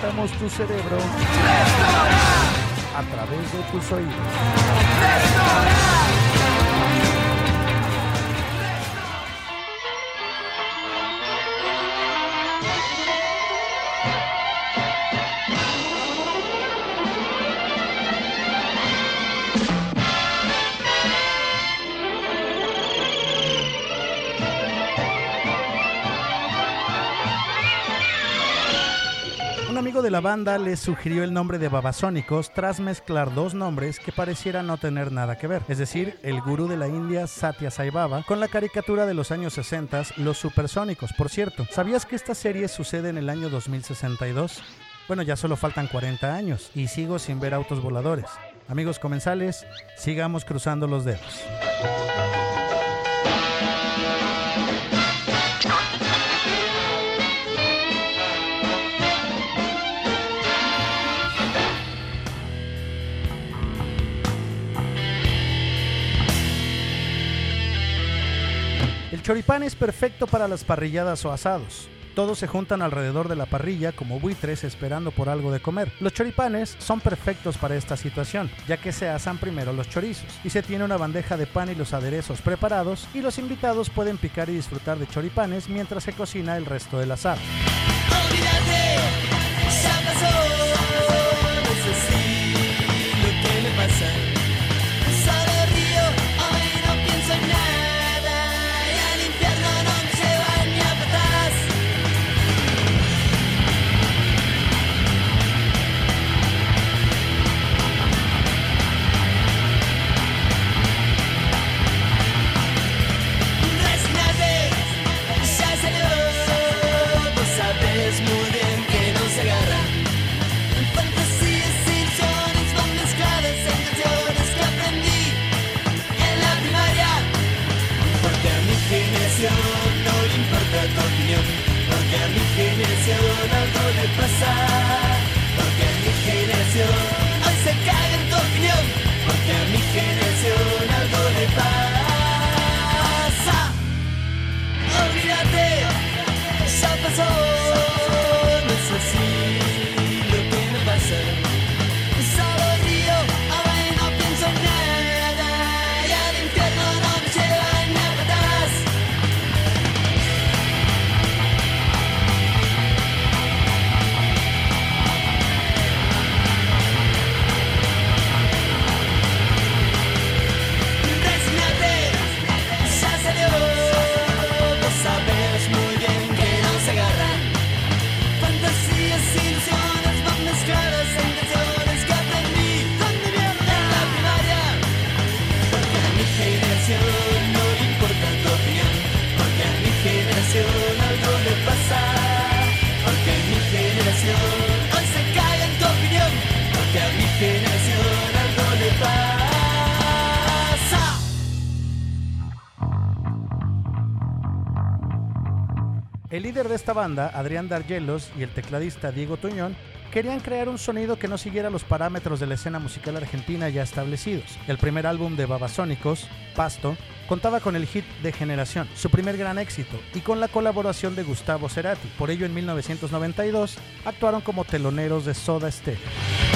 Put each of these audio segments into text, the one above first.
calentamos tu cerebro a través de tus oídos. La banda les sugirió el nombre de Babasónicos tras mezclar dos nombres que parecieran no tener nada que ver, es decir, el gurú de la India Satya Sai Baba con la caricatura de los años 60, Los Supersónicos. Por cierto, ¿sabías que esta serie sucede en el año 2062? Bueno, ya solo faltan 40 años y sigo sin ver autos voladores. Amigos comensales, sigamos cruzando los dedos. Choripán es perfecto para las parrilladas o asados. Todos se juntan alrededor de la parrilla como buitres esperando por algo de comer. Los choripanes son perfectos para esta situación, ya que se asan primero los chorizos y se tiene una bandeja de pan y los aderezos preparados y los invitados pueden picar y disfrutar de choripanes mientras se cocina el resto del asado. De esta banda, Adrián Dargelos, y el tecladista Diego Tuñón querían crear un sonido que no siguiera los parámetros de la escena musical argentina ya establecidos. El primer álbum de Babasónicos, Pasto, contaba con el hit de Generación, su primer gran éxito, y con la colaboración de Gustavo Cerati. Por ello, en 1992, actuaron como teloneros de Soda Stereo.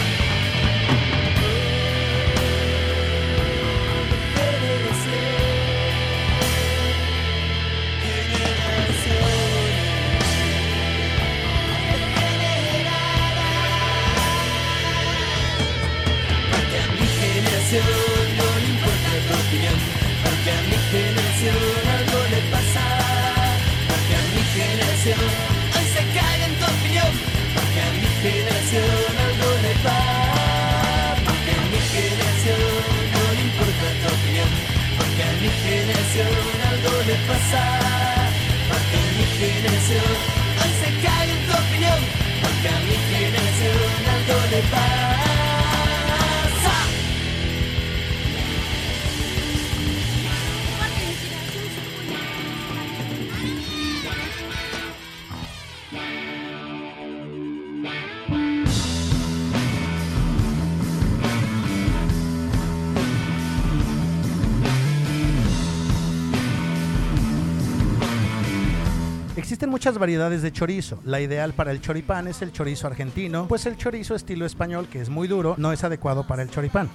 Muchas variedades de chorizo. La ideal para el choripán es el chorizo argentino, pues el chorizo estilo español, que es muy duro, no es adecuado para el choripán.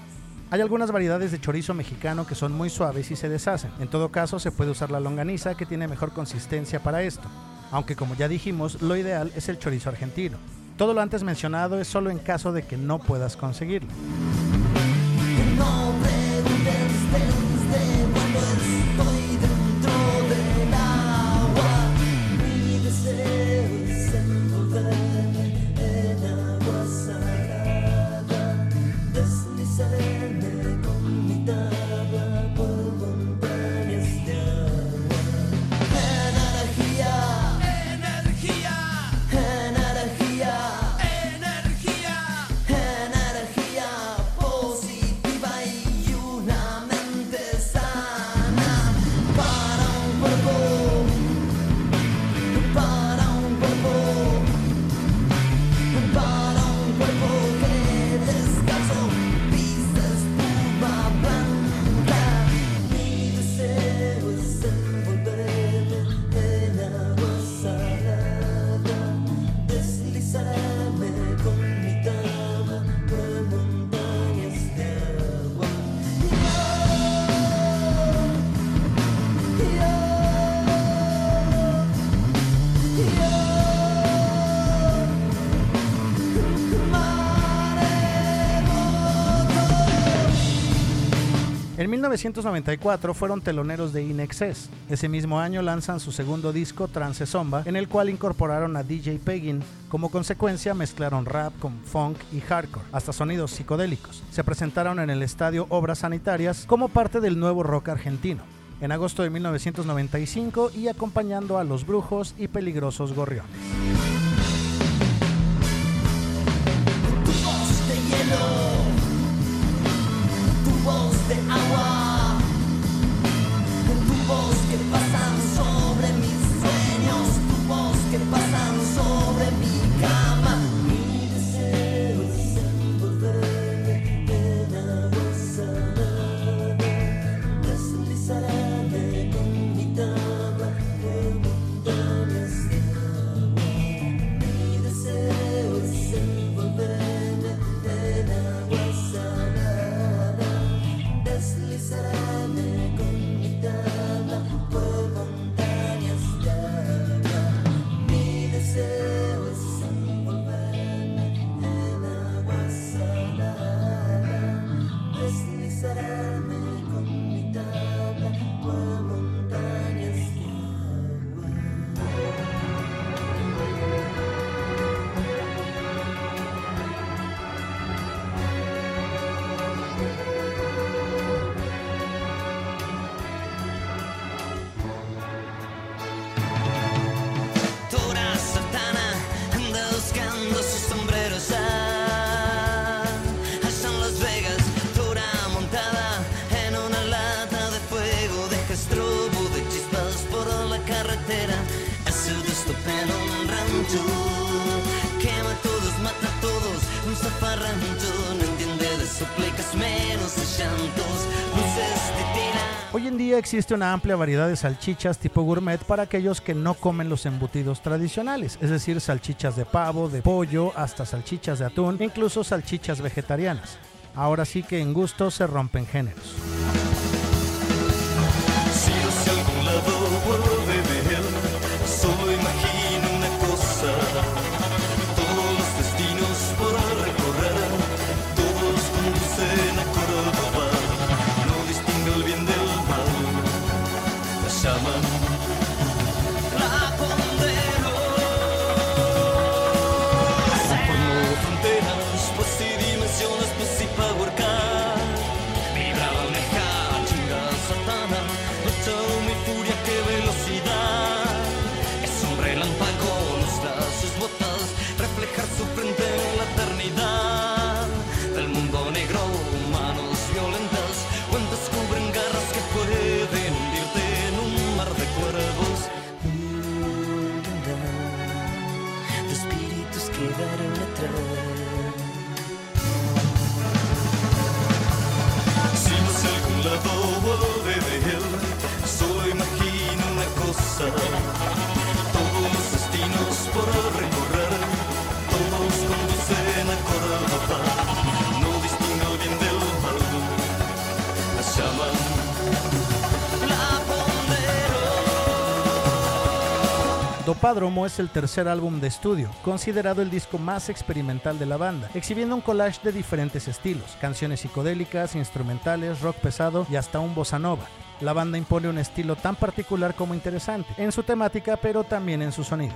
Hay algunas variedades de chorizo mexicano que son muy suaves y se deshacen. En todo caso, se puede usar la longaniza que tiene mejor consistencia para esto. Aunque como ya dijimos, lo ideal es el chorizo argentino. Todo lo antes mencionado es solo en caso de que no puedas conseguirlo. 1994 fueron teloneros de Inexcess. Ese mismo año lanzan su segundo disco, Trance Zomba, en el cual incorporaron a DJ Peggin. Como consecuencia mezclaron rap con funk y hardcore, hasta sonidos psicodélicos. Se presentaron en el estadio Obras Sanitarias como parte del nuevo rock argentino en agosto de 1995 y acompañando a Los Brujos y Peligrosos Gorriones. Hoy en día existe una amplia variedad de salchichas tipo gourmet para aquellos que no comen los embutidos tradicionales, es decir, salchichas de pavo, de pollo, hasta salchichas de atún, incluso salchichas vegetarianas. Ahora sí que en gusto se rompen géneros. Dopádromo es el tercer álbum de estudio, considerado el disco más experimental de la banda, exhibiendo un collage de diferentes estilos, canciones psicodélicas, instrumentales, rock pesado y hasta un bossa nova. La banda impone un estilo tan particular como interesante, en su temática pero también en su sonido.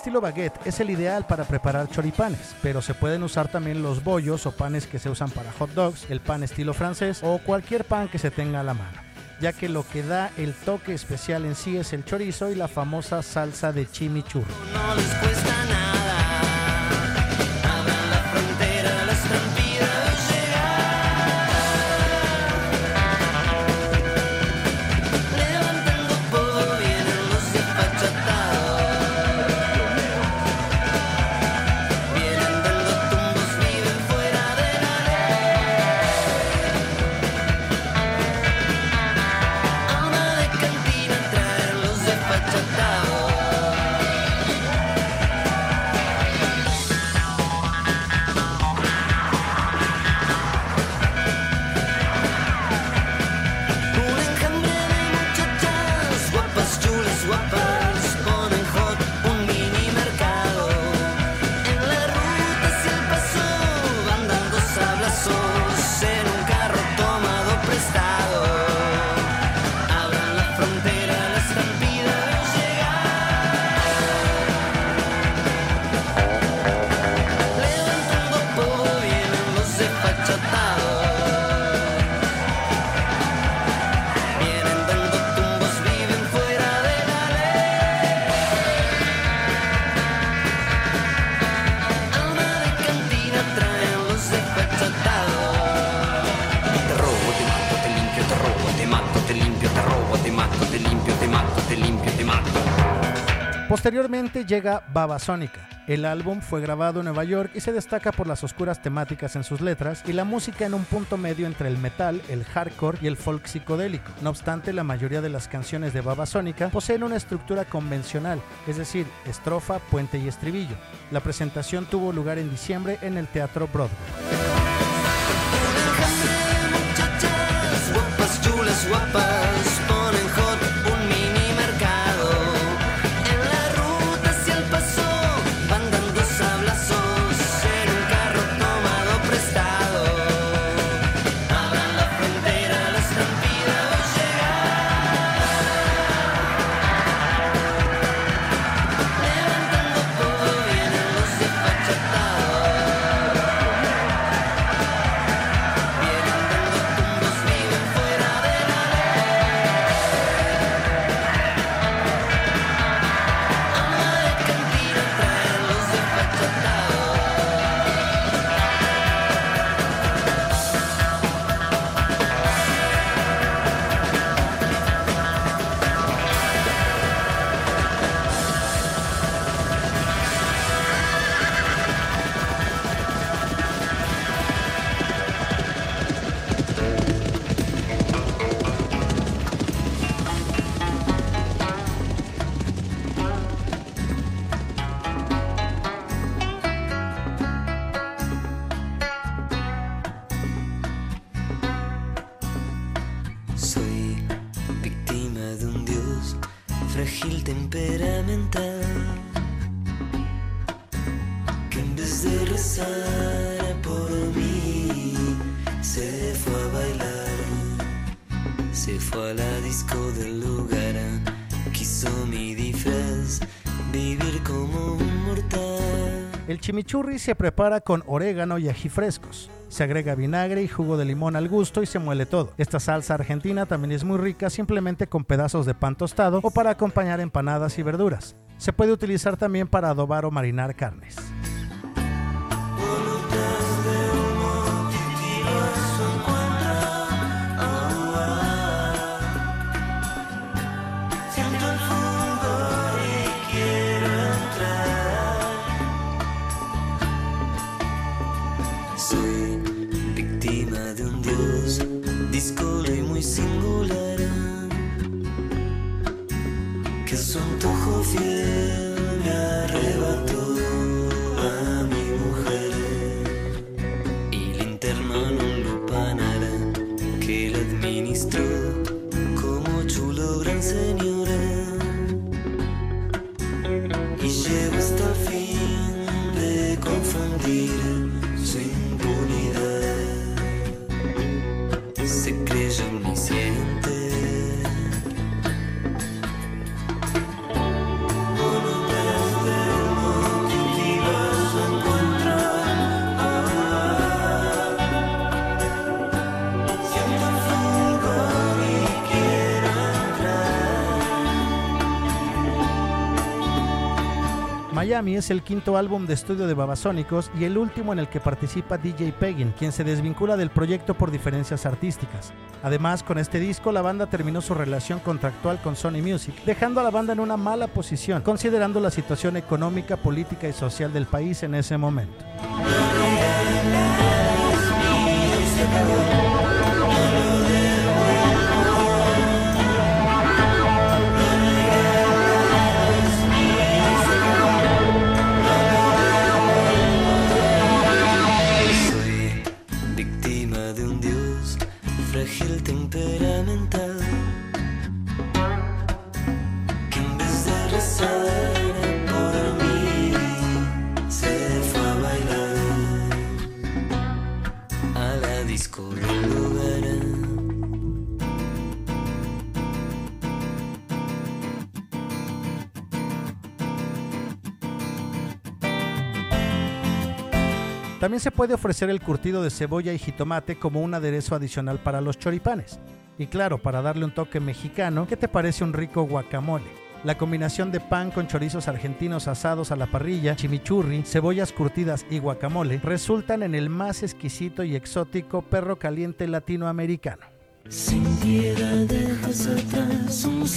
Estilo baguette es el ideal para preparar choripanes, pero se pueden usar también los bollos o panes que se usan para hot dogs, el pan estilo francés o cualquier pan que se tenga a la mano, ya que lo que da el toque especial en sí es el chorizo y la famosa salsa de chimichurri. Posteriormente llega Babasónica. El álbum fue grabado en Nueva York y se destaca por las oscuras temáticas en sus letras y la música en un punto medio entre el metal, el hardcore y el folk psicodélico. No obstante, la mayoría de las canciones de Babasónica poseen una estructura convencional, es decir, estrofa, puente y estribillo. La presentación tuvo lugar en diciembre en el Teatro Broadway. El chimichurri se prepara con orégano y ají frescos. Se agrega vinagre y jugo de limón al gusto y se muele todo. Esta salsa argentina también es muy rica simplemente con pedazos de pan tostado o para acompañar empanadas y verduras. Se puede utilizar también para adobar o marinar carnes. Como chulo gran Miami es el quinto álbum de estudio de Babasónicos y el último en el que participa DJ Peggin, quien se desvincula del proyecto por diferencias artísticas. Además, con este disco la banda terminó su relación contractual con Sony Music, dejando a la banda en una mala posición, considerando la situación económica, política y social del país en ese momento. También se puede ofrecer el curtido de cebolla y jitomate como un aderezo adicional para los choripanes. Y claro, para darle un toque mexicano, ¿qué te parece un rico guacamole? La combinación de pan con chorizos argentinos asados a la parrilla, chimichurri, cebollas curtidas y guacamole resultan en el más exquisito y exótico perro caliente latinoamericano. Sin piedad dejas atrás un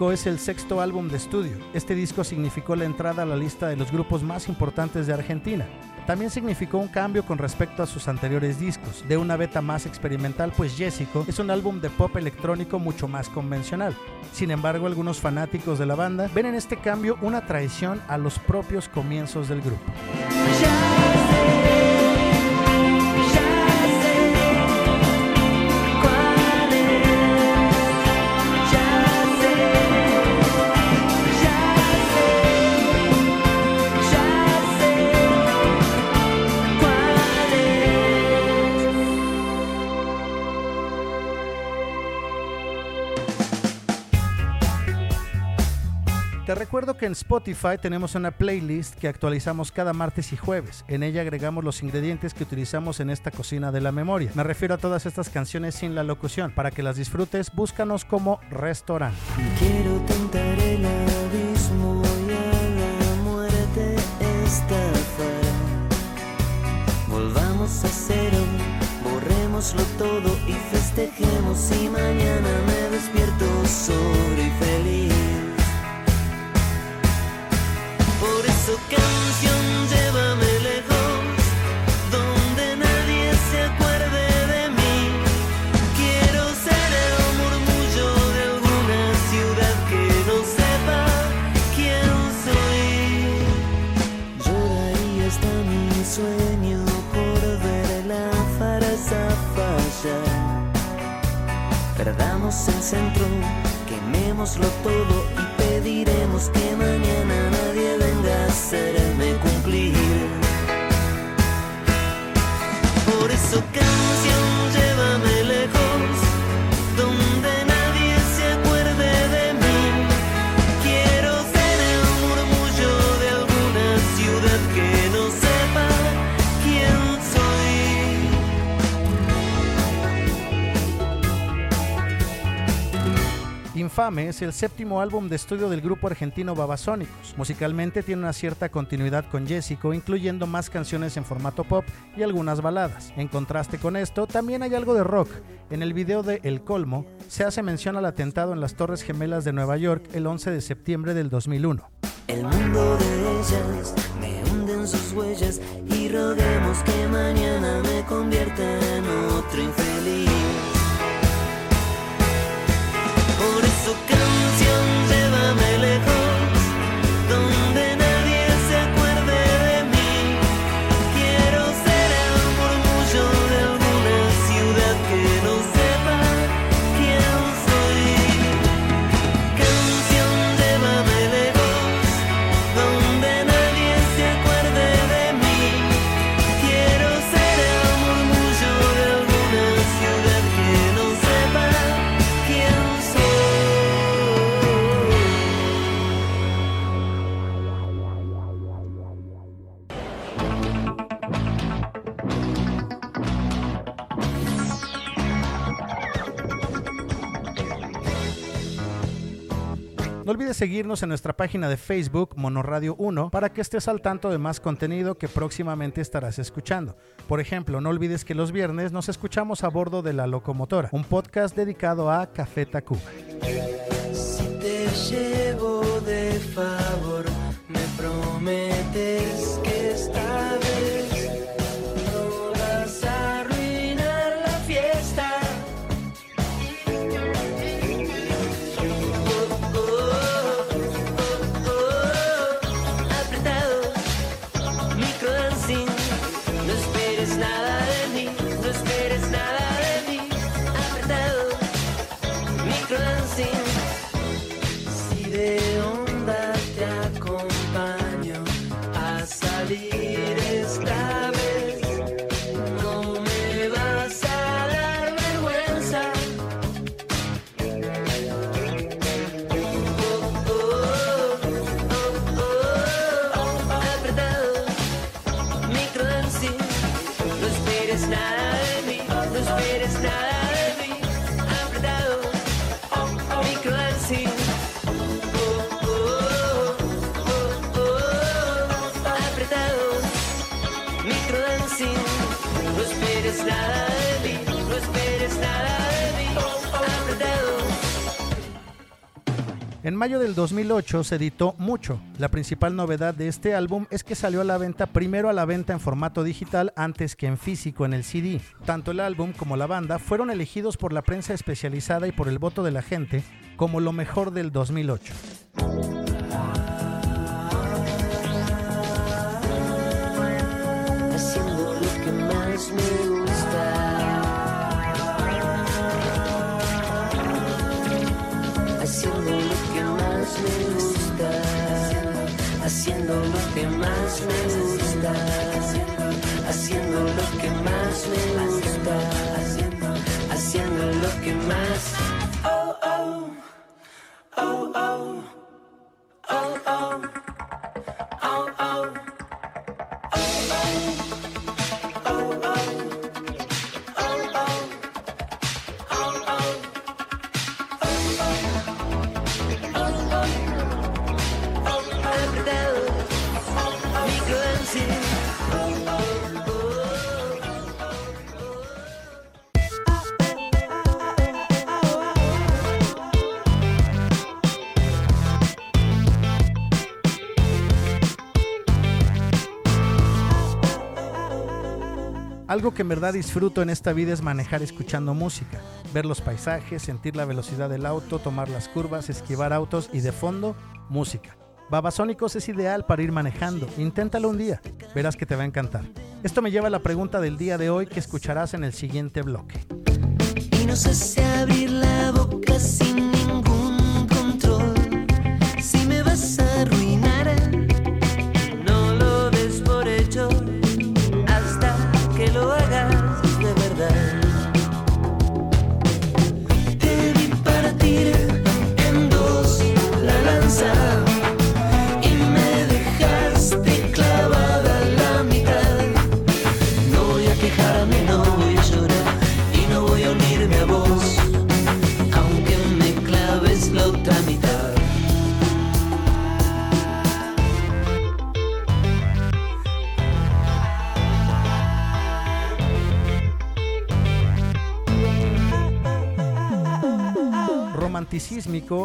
Es el sexto álbum de estudio. Este disco significó la entrada a la lista de los grupos más importantes de Argentina. También significó un cambio con respecto a sus anteriores discos, de una beta más experimental, pues Jessico es un álbum de pop electrónico mucho más convencional. Sin embargo, algunos fanáticos de la banda ven en este cambio una traición a los propios comienzos del grupo. Te recuerdo que en Spotify tenemos una playlist que actualizamos cada martes y jueves. En ella agregamos los ingredientes que utilizamos en esta cocina de la memoria. Me refiero a todas estas canciones sin la locución. Para que las disfrutes, búscanos como restaurante. Quiero tentar el abismo y a la muerte estafar. Volvamos a cero, borrémoslo todo y festejemos. Y mañana me despierto solo y feliz. Por eso canción, llévame lejos, donde nadie se acuerde de mí. Quiero ser el murmullo de alguna ciudad que no sepa quién soy. Yo daría hasta mi sueño por ver la farsa fallar. Perdamos el centro, quemémoslo todo y pediremos que mañana nadie venga a hacerme cumplir. Por eso canción, Infame es el séptimo álbum de estudio del grupo argentino Babasónicos. Musicalmente tiene una cierta continuidad con Jessico, incluyendo más canciones en formato pop y algunas baladas. En contraste con esto, también hay algo de rock. En el video de El Colmo se hace mención al atentado en las Torres Gemelas de Nueva York el 11 de septiembre del 2001. El mundo de ellas me sus huellas y roguemos que mañana me convierta en otro infeliz. Por eso seguirnos en nuestra página de Facebook Monoradio 1 para que estés al tanto de más contenido que próximamente estarás escuchando. Por ejemplo, no olvides que los viernes nos escuchamos a bordo de La Locomotora, un podcast dedicado a Café Tacuba. Si te llevo de favor, En mayo del 2008 se editó Mucho. La principal novedad de este álbum es que salió a la venta primero a la venta en formato digital antes que en físico en el CD. Tanto el álbum como la banda fueron elegidos por la prensa especializada y por el voto de la gente como lo mejor del 2008. Me gusta. Haciendo lo que más me gusta. Haciendo lo que más me gusta. Haciendo lo que más me gusta. Haciendo lo que más. Oh. Oh, oh. Oh, oh. Oh, Algo que en verdad disfruto en esta vida es manejar escuchando música, ver los paisajes, sentir la velocidad del auto, tomar las curvas, esquivar autos y de fondo, música. Babasónicos es ideal para ir manejando, inténtalo un día, verás que te va a encantar. Esto me lleva a la pregunta del día de hoy que escucharás en el siguiente bloque.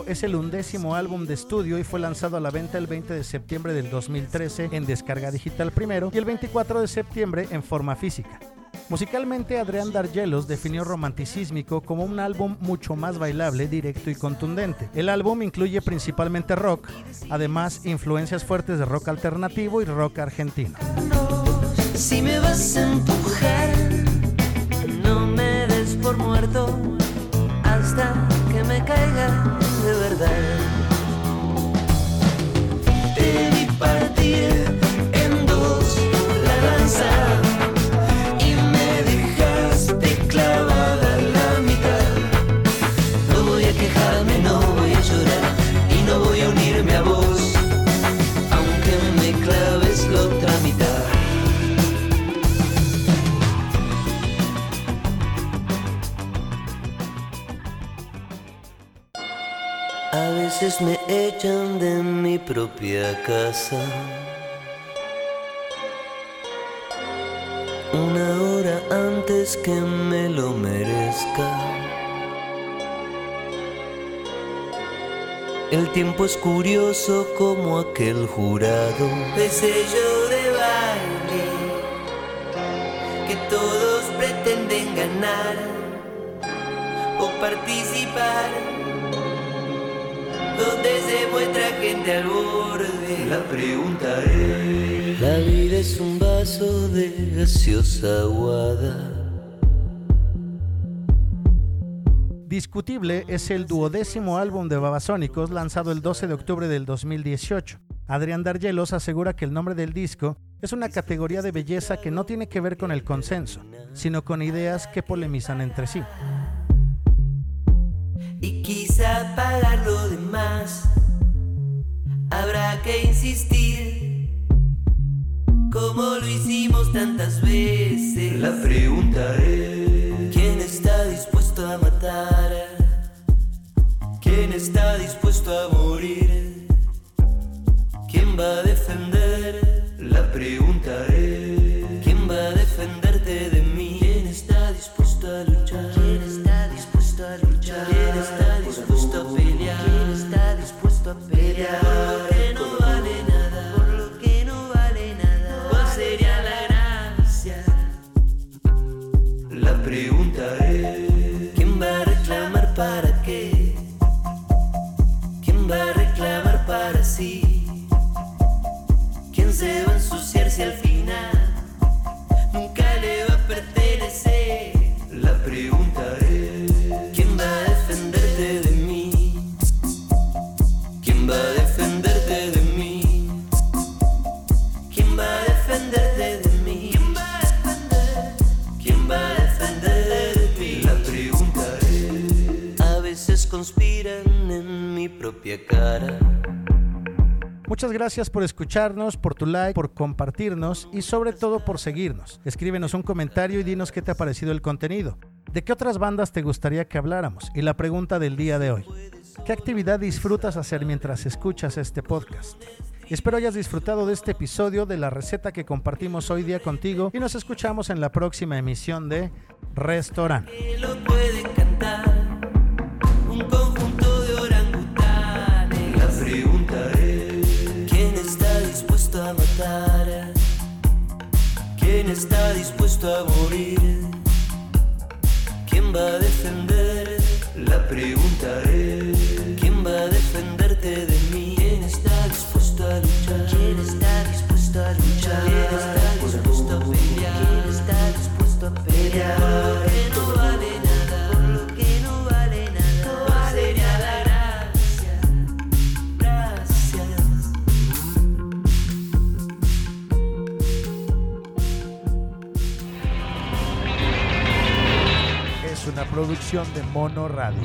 Es el undécimo álbum de estudio y fue lanzado a la venta el 20 de septiembre del 2013 en descarga digital primero y el 24 de septiembre en forma física. Musicalmente, Adrián Dargelos definió Romanticismico como un álbum mucho más bailable, directo y contundente. El álbum incluye principalmente rock, además influencias fuertes de rock alternativo y rock argentino. Si me vas a empujar, no me des por muerto hasta que me me echan de mi propia casa. Una hora antes que me lo merezca. El tiempo es curioso como aquel jurado de sello de baile que todos pretenden ganar o participar donde se muestra gente al borde. La pregunta es: La vida es un vaso de gaseosa aguada. Discutible es el duodécimo álbum de Babasónicos lanzado el 12 de octubre del 2018. Adrián Dargelos asegura que el nombre del disco es una categoría de belleza que no tiene que ver con el consenso, sino con ideas que polemizan entre sí. Y quizá pagar lo demás. Habrá que insistir, como lo hicimos tantas veces. La pregunta es: ¿quién está dispuesto a matar? ¿Quién está dispuesto a morir? ¿Quién va a defender? La pregunta es: gracias por escucharnos, por tu like, por compartirnos y sobre todo por seguirnos. Escríbenos un comentario y dinos qué te ha parecido el contenido. ¿De qué otras bandas te gustaría que habláramos? Y la pregunta del día de hoy. ¿Qué actividad disfrutas hacer mientras escuchas este podcast? Espero hayas disfrutado de este episodio de la receta que compartimos hoy día contigo y nos escuchamos en la próxima emisión de Restaurante. Está dispuesto a morir? ¿Quién va a defender? La pregunta es: ¿quién va a defenderte de mí? ¿Quién está dispuesto a luchar? ¿Quién está dispuesto a luchar? ¿Quién está dispuesto a pelear? ¿Quién está dispuesto a pelear? Es una producción de Mono Radio.